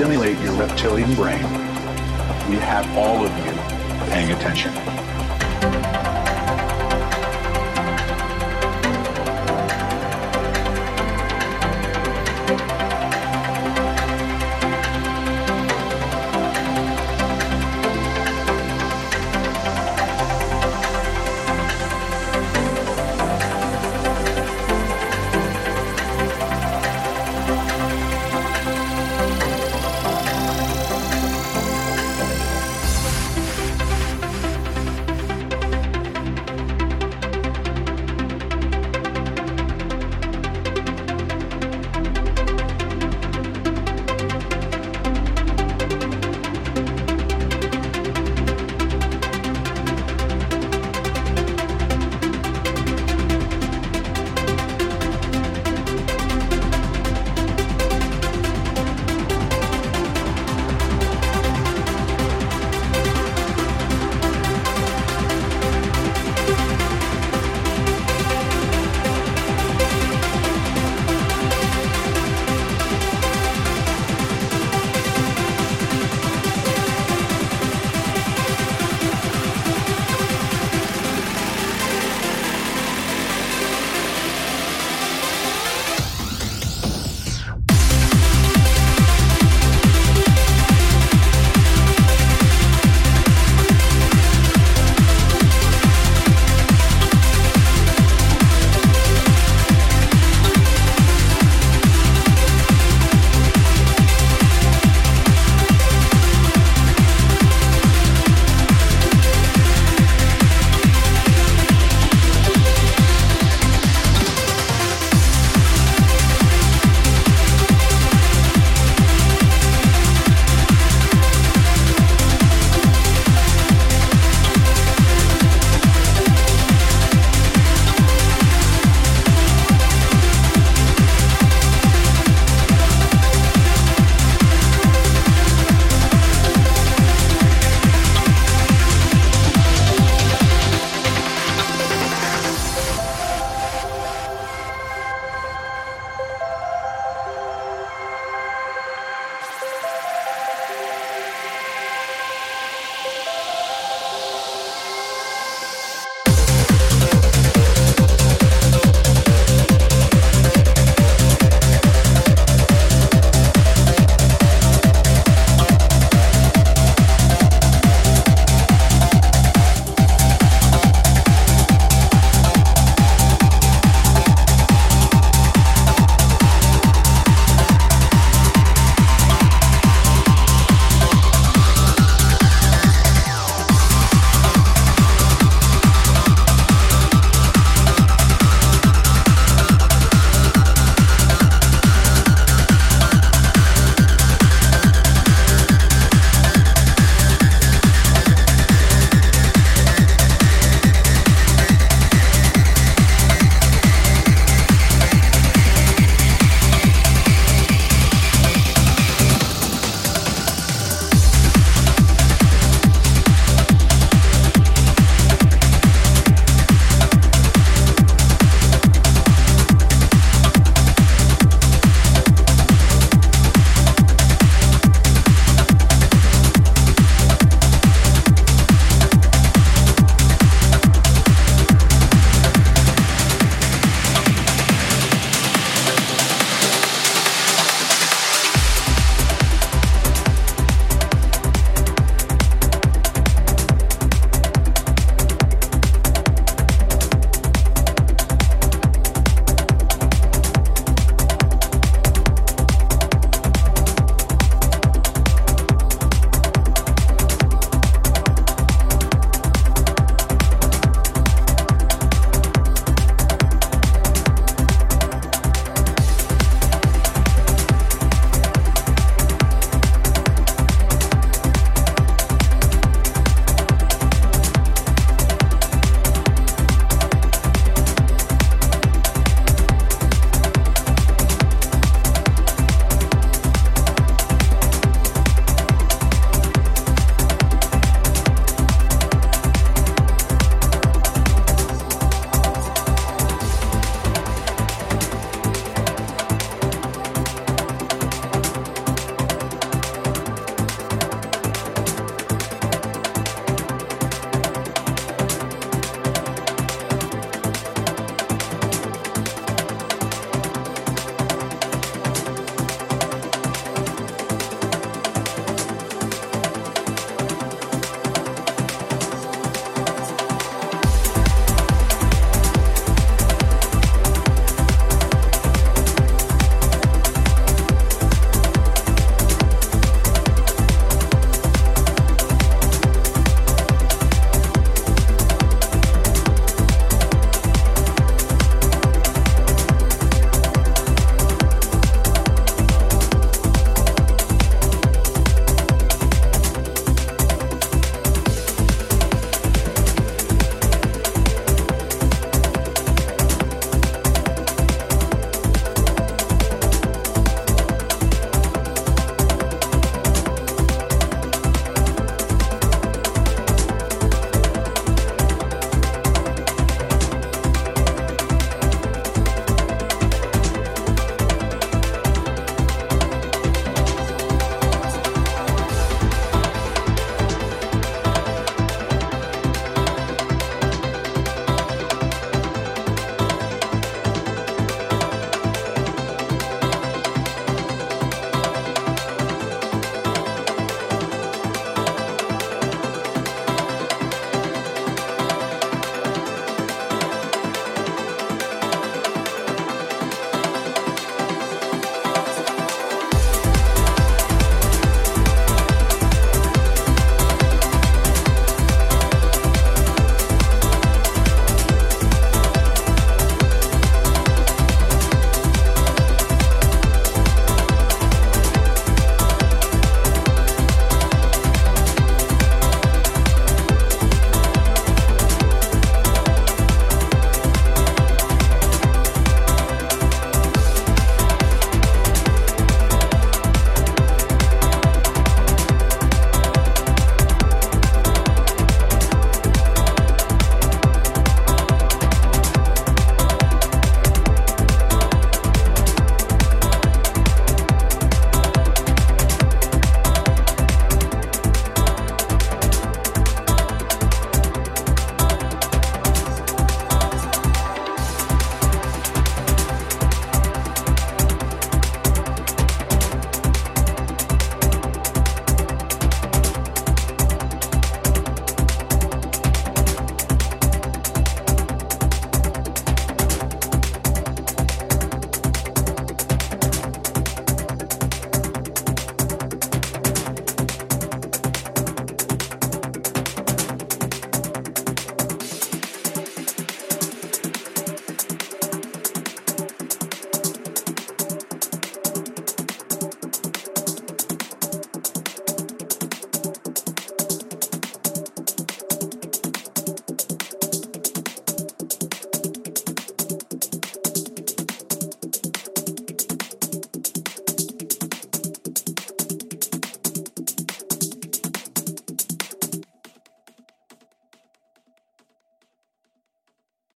stimulate